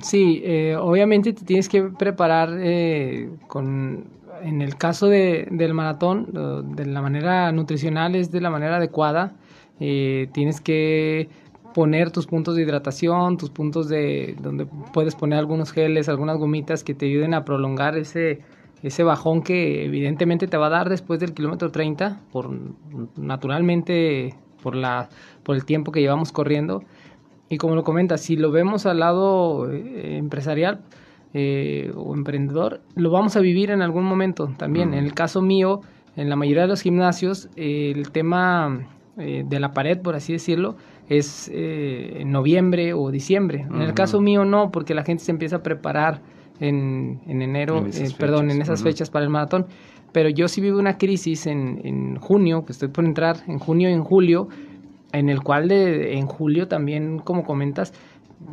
C: Sí, eh, obviamente te tienes que preparar eh, con en el caso de, del maratón, de la manera nutricional es de la manera adecuada. Eh, tienes que poner tus puntos de hidratación, tus puntos de donde puedes poner algunos geles, algunas gomitas que te ayuden a prolongar ese, ese bajón que evidentemente te va a dar después del kilómetro 30, por, naturalmente por, la, por el tiempo que llevamos corriendo. Y como lo comentas, si lo vemos al lado eh, empresarial, eh, o emprendedor, lo vamos a vivir en algún momento también. En el caso mío, en la mayoría de los gimnasios, el tema eh, de la pared, por así decirlo, es eh, en noviembre o diciembre. En el caso mío no, porque la gente se empieza a preparar en, enero, perdón, en esas fechas para el maratón. Pero yo sí vivo una crisis en, en junio, que estoy por entrar, en junio y en julio, en el cual de, en julio también, como comentas,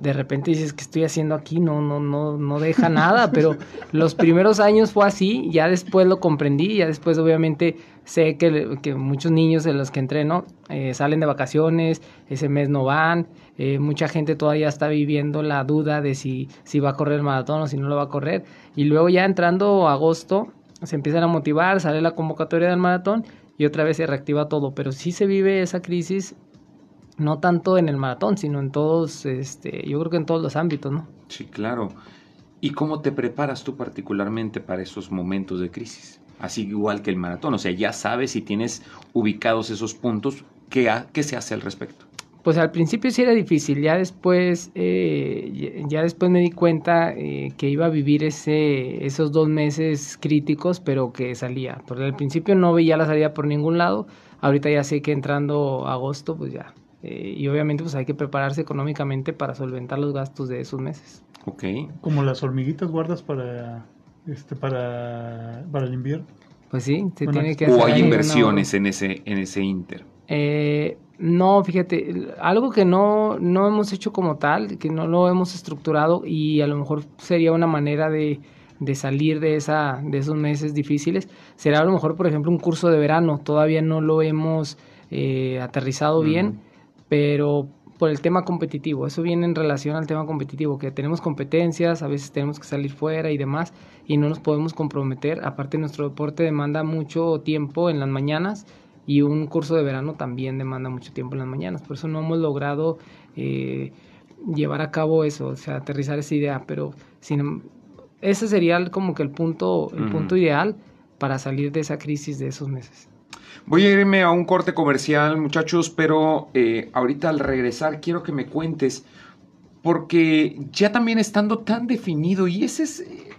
C: de repente dices que estoy haciendo aquí, no, no, no, no deja nada, pero los primeros años fue así, ya después lo comprendí, ya después obviamente sé que, que muchos niños de los que entreno eh, salen de vacaciones, ese mes no van, eh, mucha gente todavía está viviendo la duda de si, si va a correr el maratón o si no lo va a correr, y luego ya entrando agosto se empiezan a motivar, sale la convocatoria del maratón y otra vez se reactiva todo, pero sí se vive esa crisis no tanto en el maratón, sino en todos, este, yo creo que en todos los ámbitos, ¿no?
A: Sí, claro. ¿Y cómo te preparas tú particularmente para esos momentos de crisis? Así igual que el maratón, o sea, ya sabes si tienes ubicados esos puntos, ¿qué, qué se hace al respecto?
C: Pues al principio sí era difícil, ya después, eh, ya después me di cuenta eh, que iba a vivir ese, esos dos meses críticos, pero que salía. Porque al principio no veía la salida por ningún lado, ahorita ya sé que entrando agosto, pues ya eh, y obviamente pues hay que prepararse económicamente para solventar los gastos de esos meses.
A: Ok.
B: Como las hormiguitas guardas para este para, para el invierno.
C: Pues sí, se tiene que
A: hacer. O hay inversiones en ese en ese inter.
C: Eh, no, fíjate, algo que no, no hemos hecho como tal, que no lo hemos estructurado y a lo mejor sería una manera de, de salir de, esa, de esos meses difíciles, será a lo mejor, por ejemplo, un curso de verano. Todavía no lo hemos eh, aterrizado bien pero por el tema competitivo, eso viene en relación al tema competitivo, que tenemos competencias, a veces tenemos que salir fuera y demás, y no nos podemos comprometer, aparte nuestro deporte demanda mucho tiempo en las mañanas, y un curso de verano también demanda mucho tiempo en las mañanas. Por eso no hemos logrado eh, llevar a cabo eso, o sea, aterrizar esa idea, pero sin, ese sería como que el punto, el punto ideal para salir de esa crisis de esos meses.
A: Voy a irme a un corte comercial, muchachos, pero eh, ahorita al regresar quiero que me cuentes, porque ya también estando tan definido, y ese es, eh,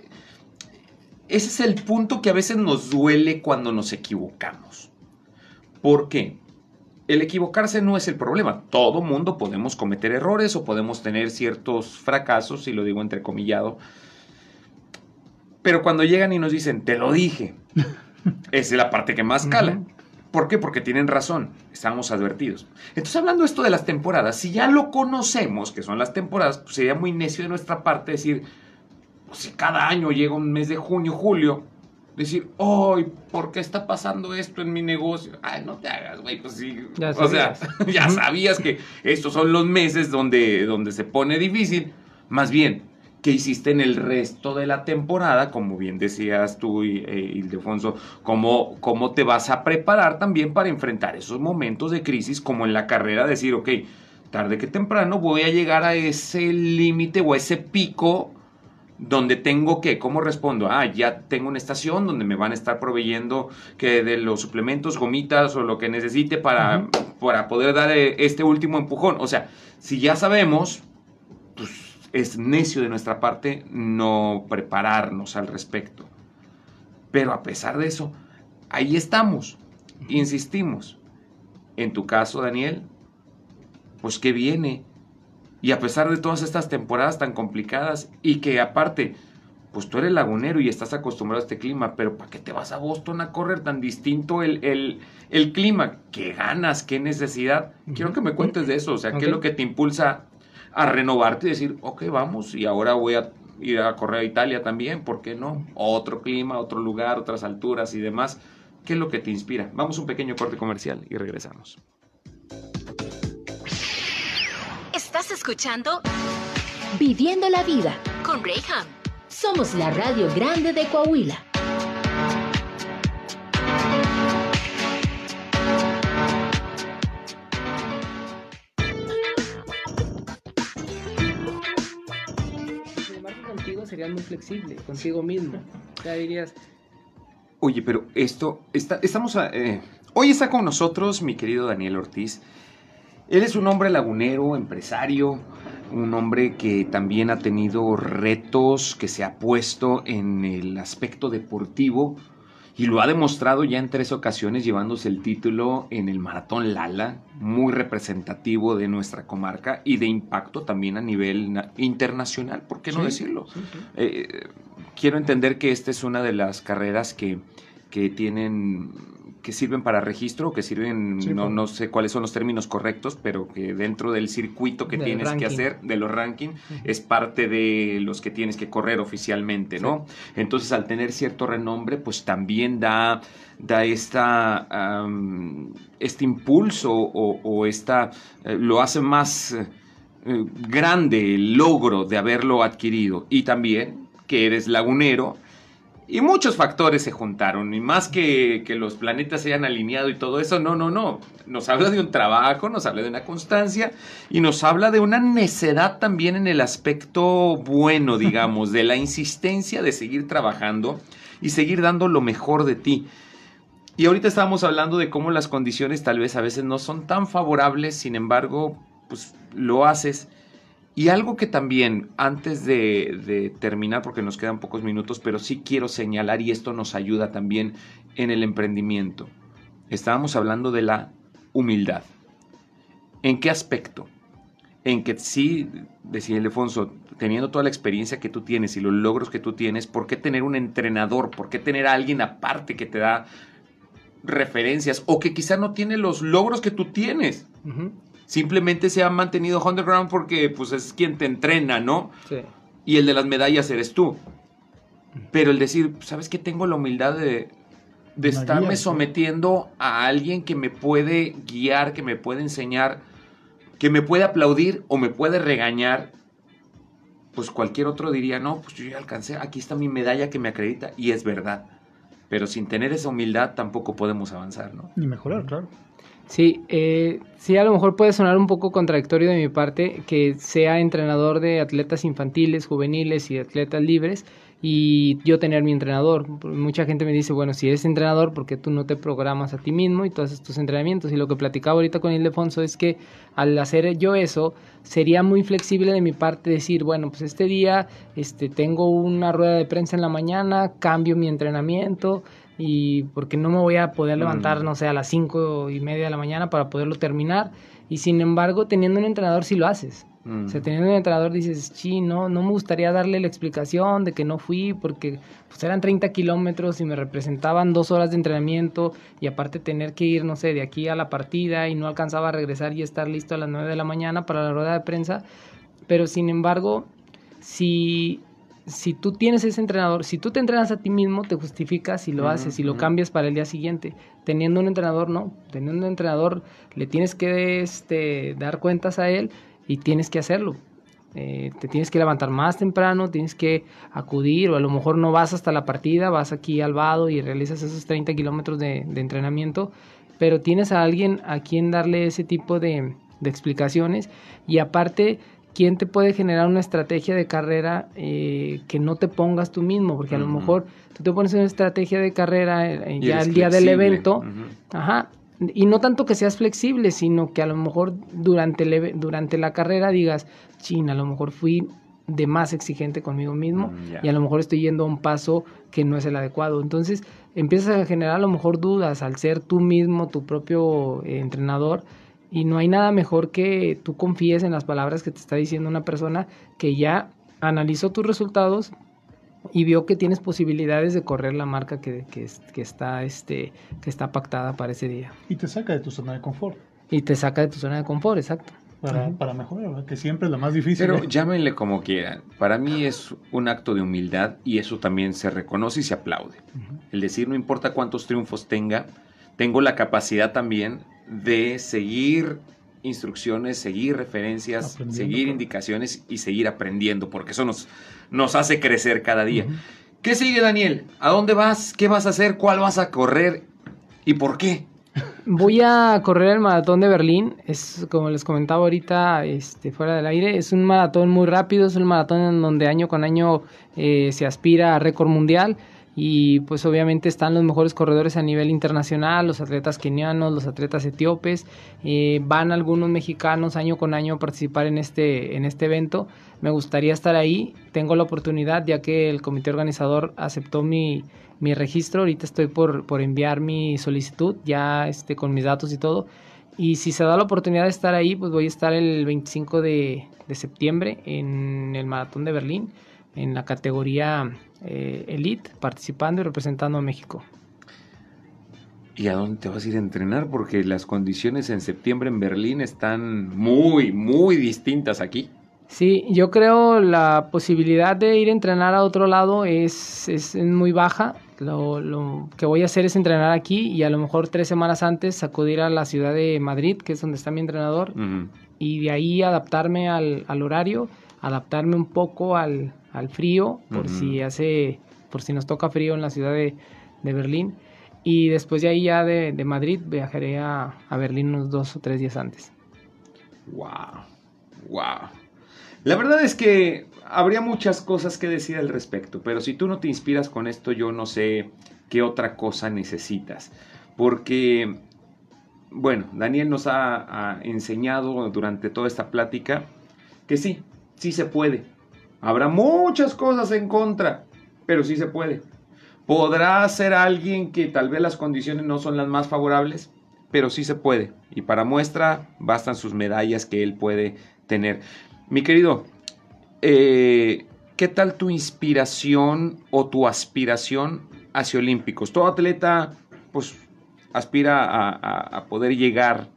A: ese es el punto que a veces nos duele cuando nos equivocamos. ¿Por qué? El equivocarse no es el problema. Todo mundo podemos cometer errores o podemos tener ciertos fracasos, si lo digo entrecomillado. Pero cuando llegan y nos dicen, te lo dije, esa es la parte que más cala. ¿Por qué? Porque tienen razón, estamos advertidos. Entonces, hablando esto de las temporadas, si ya lo conocemos, que son las temporadas, pues sería muy necio de nuestra parte decir, pues, si cada año llega un mes de junio, julio, decir, ¡ay! ¿Por qué está pasando esto en mi negocio? Ay, no te hagas, güey, pues sí. Ya o sea, ya sabías que estos son los meses donde, donde se pone difícil. Más bien, ¿Qué hiciste en el resto de la temporada, como bien decías tú, eh, Ildefonso, cómo, cómo te vas a preparar también para enfrentar esos momentos de crisis, como en la carrera, decir, ok, tarde que temprano voy a llegar a ese límite o a ese pico donde tengo que, ¿cómo respondo? Ah, ya tengo una estación donde me van a estar proveyendo que de los suplementos, gomitas o lo que necesite para, para poder dar eh, este último empujón. O sea, si ya sabemos, es necio de nuestra parte no prepararnos al respecto. Pero a pesar de eso, ahí estamos, insistimos. En tu caso, Daniel, pues que viene. Y a pesar de todas estas temporadas tan complicadas y que aparte, pues tú eres lagunero y estás acostumbrado a este clima, pero ¿para qué te vas a Boston a correr tan distinto el, el, clima? ¿Qué ganas? ¿Qué necesidad? Quiero que me cuentes de eso, o sea, ¿qué es lo que te impulsa a renovarte y decir, ok, vamos, y ahora voy a ir a correr a Italia también, ¿por qué no? Otro clima, otro lugar, otras alturas y demás. ¿Qué es lo que te inspira? Vamos a un pequeño corte comercial y regresamos.
D: Estás escuchando Viviendo la Vida con Rayham. Somos la radio grande de Coahuila.
C: Muy flexible consigo mismo. Ya dirías.
A: Oye, pero esto, está, estamos, eh, hoy está con nosotros mi querido Daniel Ortiz. Él es un hombre lagunero, empresario, un hombre que también ha tenido retos, que se ha puesto en el aspecto deportivo y lo ha demostrado ya en tres ocasiones llevándose el título en el Maratón Lala, muy representativo de nuestra comarca y de impacto también a nivel internacional, ¿por qué no decirlo? Eh, quiero entender que esta es una de las carreras que, que tienen que sirven para registro, que sirven, no, no, sé cuáles son los términos correctos, pero que dentro del circuito que tienes que hacer, de los rankings, es parte de los que tienes que correr oficialmente, ¿no? Entonces, al tener cierto renombre, pues también da, da esta, este impulso o, esta, eh, lo hace más eh, grande el logro de haberlo adquirido. Y también que eres lagunero, y muchos factores se juntaron, y más que, que los planetas se hayan alineado y todo eso, no, no, no. Nos habla de un trabajo, nos habla de una constancia y nos habla de una necedad también en el aspecto bueno, digamos, de la insistencia de seguir trabajando y seguir dando lo mejor de ti. Y ahorita estábamos hablando de cómo las condiciones tal vez a veces no son tan favorables, sin embargo, pues lo haces y algo que también, antes de, terminar, porque nos quedan pocos minutos, pero sí quiero señalar, y esto nos ayuda también en el emprendimiento. Estábamos hablando de la humildad. ¿En qué aspecto? En que sí, decía Alfonso, teniendo toda la experiencia que tú tienes y los logros que tú tienes, ¿por qué tener un entrenador? ¿Por qué tener a alguien aparte que te da referencias o que quizá no tiene los logros que tú tienes? Simplemente se ha mantenido underground porque pues es quien te entrena, ¿no? Sí. Y el de las medallas eres tú. Pero el decir, ¿sabes qué? Tengo la humildad de, de estarme sometiendo a alguien que me puede guiar, que me puede enseñar, que me puede aplaudir o me puede regañar. Pues cualquier otro diría, no, pues yo ya alcancé, aquí está mi medalla que me acredita. Y es verdad. pero sin tener esa humildad tampoco podemos avanzar, ¿no?
B: Ni mejorar, claro.
C: Sí, eh, sí, a lo mejor puede sonar un poco contradictorio de mi parte que sea entrenador de atletas infantiles, juveniles y atletas libres y yo tener mi entrenador. Mucha gente me dice, bueno, si eres entrenador, ¿por qué tú no te programas a ti mismo y todos estos entrenamientos? Y lo que platicaba ahorita con Ildefonso es que al hacer yo eso, sería muy flexible de mi parte decir, bueno, pues este día este, tengo una rueda de prensa en la mañana, cambio mi entrenamiento, y porque no me voy a poder levantar, mm. no sé, a las cinco y media de la mañana para poderlo terminar. Y sin embargo, teniendo un entrenador sí lo haces. O sea, mm. teniendo un entrenador dices, sí, no, no me gustaría darle la explicación de que no fui porque pues eran 30 kilómetros y me representaban dos horas de entrenamiento y aparte tener que ir, no sé, de aquí a la partida y no alcanzaba a regresar y estar listo a las 9 de la mañana para la rueda de prensa. Pero sin embargo, si si tú tienes ese entrenador, si tú te entrenas a ti mismo, te justificas y lo haces y lo cambias para el día siguiente. Teniendo un entrenador, no. Teniendo un entrenador, le tienes que este, dar cuentas a él y tienes que hacerlo. Eh, te tienes que levantar más temprano, tienes que acudir, o a lo mejor no vas hasta la partida, vas aquí al vado y realizas esos 30 kilómetros de, entrenamiento, pero tienes a alguien a quien darle ese tipo de, de explicaciones y aparte quién te puede generar una estrategia de carrera eh, que no te pongas tú mismo, porque a lo mejor tú te pones una estrategia de carrera eh, ya el día del evento, ajá, y no tanto que seas flexible, sino que a lo mejor durante, durante la carrera digas, chin, a lo mejor fui de más exigente conmigo mismo mm, y a lo mejor estoy yendo a un paso que no es el adecuado. Entonces empiezas a generar a lo mejor dudas al ser tú mismo tu propio eh, entrenador y no hay nada mejor que tú confíes en las palabras que te está diciendo una persona que ya analizó tus resultados y vio que tienes posibilidades de correr la marca que, que, está, este, que está pactada para ese día.
B: Y te saca de tu zona de confort.
C: Y te saca de tu zona de confort, exacto.
B: Para, para mejorar, que siempre es lo más difícil.
A: Pero llámenle como quieran. Para mí es un acto de humildad y eso también se reconoce y se aplaude. El decir, no importa cuántos triunfos tenga, tengo la capacidad también de seguir instrucciones, seguir referencias, seguir indicaciones y seguir aprendiendo, porque eso nos, nos hace crecer cada día. ¿Qué sigue, Daniel? ¿A dónde vas? ¿Qué vas a hacer? ¿Cuál vas a correr? ¿Y por qué?
C: Voy a correr el maratón de Berlín. Es como les comentaba ahorita, este, fuera del aire. Es un maratón muy rápido. Es un maratón en donde año con año eh, se aspira a récord mundial y pues obviamente están los mejores corredores a nivel internacional, los atletas kenianos, los atletas etíopes, eh, van algunos mexicanos año con año a participar en este, en este evento. Me gustaría estar ahí, tengo la oportunidad ya que el comité organizador aceptó mi, mi registro, ahorita estoy por, por enviar mi solicitud ya este, con mis datos y todo. Y si se da la oportunidad de estar ahí, pues voy a estar el 25 de, de septiembre en el Maratón de Berlín en la categoría eh, Elite, participando y representando a México.
A: ¿Y a dónde te vas a ir a entrenar? Porque las condiciones en septiembre en Berlín están muy, muy distintas aquí.
C: Sí, yo creo la posibilidad de ir a entrenar a otro lado es, es, muy baja. Lo, lo, que voy a hacer es entrenar aquí y a lo mejor tres semanas antes acudir a la ciudad de Madrid, que es donde está mi entrenador, y de ahí adaptarme al, al horario, adaptarme un poco al, al frío, por si hace, por si nos toca frío en la ciudad de, Berlín. Y después de ahí ya de, Madrid viajaré a, Berlín unos dos o tres días antes.
A: Wow, wow. La verdad es que habría muchas cosas que decir al respecto, pero si tú no te inspiras con esto, yo no sé qué otra cosa necesitas. Porque, bueno, Daniel nos ha, ha enseñado durante toda esta plática que sí, sí se puede, Habrá muchas cosas en contra, pero sí se puede. Podrá ser alguien que tal vez las condiciones no son las más favorables, pero sí se puede. Y para muestra bastan sus medallas que él puede tener. Mi querido, eh, ¿qué tal tu inspiración o tu aspiración hacia Olímpicos? Todo atleta, pues, aspira a poder llegar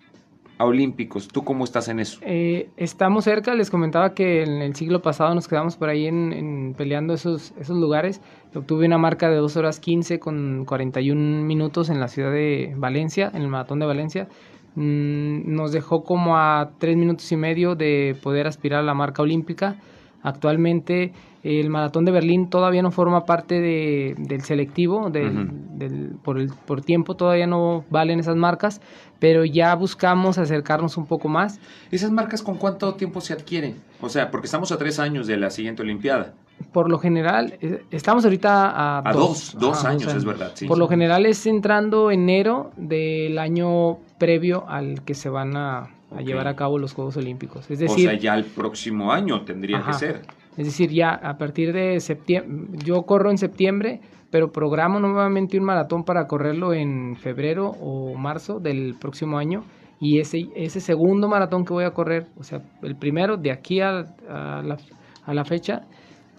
A: Olímpicos. ¿Tú cómo estás en eso?
C: Eh, estamos cerca, les comentaba que en el siglo pasado nos quedamos por ahí en, peleando esos, esos lugares. Obtuve una marca de 2 horas 15 con 41 minutos en la ciudad de Valencia, en el maratón de Valencia. Mm, nos dejó como a 3 minutos y medio de poder aspirar a la marca olímpica. Actualmente el maratón de Berlín todavía no forma parte de, del selectivo, del, del, por, el, por tiempo todavía no valen esas marcas, pero ya buscamos acercarnos un poco más.
A: ¿Esas marcas con cuánto tiempo se adquieren? O sea, porque estamos a tres años de la siguiente Olimpiada.
C: Por lo general, eh, estamos ahorita a,
A: a dos, dos, dos años, o sea, es verdad.
C: Sí, por sí. lo general es entrando enero del año previo al que se van a, a okay. llevar a cabo los Juegos Olímpicos. Es decir,
A: o sea, ya el próximo año tendría ajá, que ser.
C: Es decir, ya a partir de septiembre, yo corro en septiembre, pero programo nuevamente un maratón para correrlo en febrero o marzo del próximo año. Y ese, ese segundo maratón que voy a correr, o sea, el primero de aquí a, a, la, a la fecha,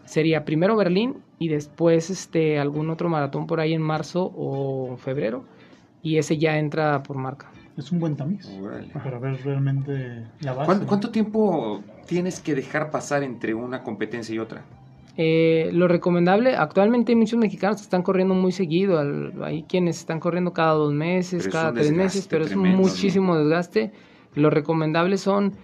C: sería primero Berlín y después este, algún otro maratón por ahí en marzo o febrero. Y ese ya entra por marca.
B: Es un buen tamiz Órale. para ver realmente la base.
A: ¿Cuánto, ¿Cuánto, tiempo tienes que dejar pasar entre una competencia y otra?
C: Eh, lo recomendable, actualmente hay muchos mexicanos que están corriendo muy seguido, hay quienes están corriendo cada dos meses, cada tres meses, pero es muchísimo ¿no? desgaste. Lo recomendable son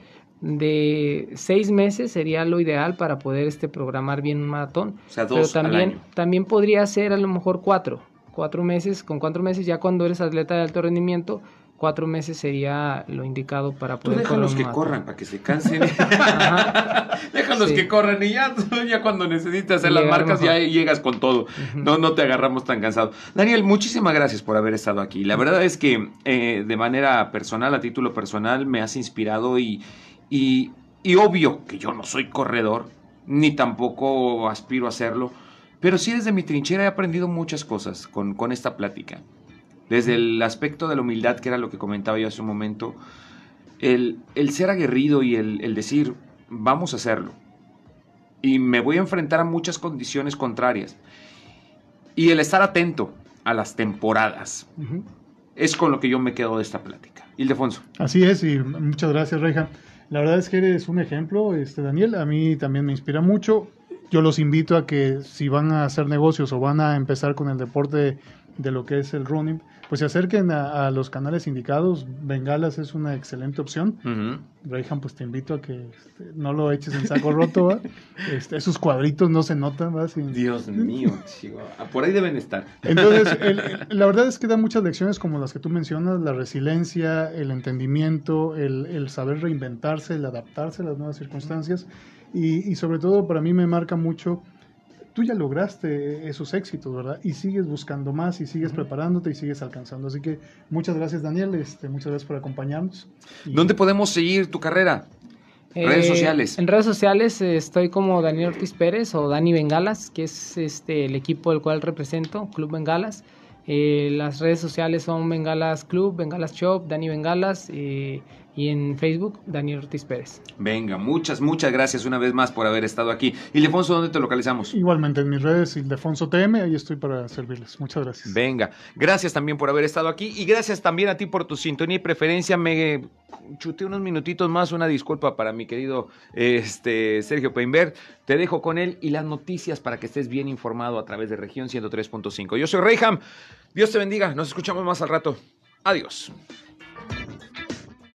C: de seis meses sería lo ideal para poder este programar bien un maratón.
A: O sea, dos
C: pero también,
A: al año.
C: también podría ser a lo mejor cuatro, cuatro meses, con cuatro meses ya cuando eres atleta de alto rendimiento, cuatro meses sería lo indicado para poder
A: Tú déjalos que corran, para que se cansen. déjalos sí. que corran y ya, ya cuando necesitas hacer las marcas mejor. ya llegas con todo. No, no te agarramos tan cansado. Daniel, muchísimas gracias por haber estado aquí. La verdad es que eh, de manera personal, a título personal, me has inspirado y, y, y obvio que yo no soy corredor, ni tampoco aspiro a hacerlo, pero sí desde mi trinchera he aprendido muchas cosas con, con esta plática. Desde el aspecto de la humildad, que era lo que comentaba yo hace un momento, el, el ser aguerrido y el, el, decir, vamos a hacerlo. Y me voy a enfrentar a muchas condiciones contrarias. Y el estar atento a las temporadas. Uh -huh. Es con lo que yo me quedo de esta plática. Ildefonso.
B: Así es, y muchas gracias, Reja. La verdad es que eres un ejemplo, este Daniel. A mí también me inspira mucho. Yo los invito a que si van a hacer negocios o van a empezar con el deporte de lo que es el running, pues se acerquen a, a, los canales indicados. Bengalas es una excelente opción. Uh -huh. Pues te invito a que este, no lo eches en saco roto. Este, esos cuadritos no se notan.
A: Sin... Dios mío, chico. Ah, por ahí deben estar.
B: Entonces, el, el, la verdad es que da muchas lecciones como las que tú mencionas, la resiliencia, el entendimiento, el, el saber reinventarse, el adaptarse a las nuevas circunstancias. Y, y sobre todo para mí me marca mucho tú ya lograste esos éxitos, ¿verdad? Y sigues buscando más y sigues uh -huh. preparándote y sigues alcanzando. Así que muchas gracias, Daniel. Este, muchas gracias por acompañarnos.
A: Y... ¿Dónde podemos seguir tu carrera? Eh, redes sociales.
C: En redes sociales eh, estoy como Daniel Ortiz Pérez o Dani Bengalas, que es este el equipo del cual represento, Club Bengalas. Eh, las redes sociales son Bengalas Club, Bengalas Shop, Dani Bengalas eh, y en Facebook Daniel Ortiz Pérez.
A: Venga, muchas, muchas gracias una vez más por haber estado aquí. Ildefonso, ¿dónde te localizamos?
B: Igualmente en mis redes, Ildefonso TM, ahí estoy para servirles. Muchas gracias.
A: Venga, gracias también por haber estado aquí y gracias también a ti por tu sintonía y preferencia. Me chuté unos minutitos más, una disculpa para mi querido este, Sergio Peinbert. Te dejo con él y las noticias para que estés bien informado a través de región 103.5. Yo soy Reyham. Dios te bendiga. Nos escuchamos más al rato. Adiós.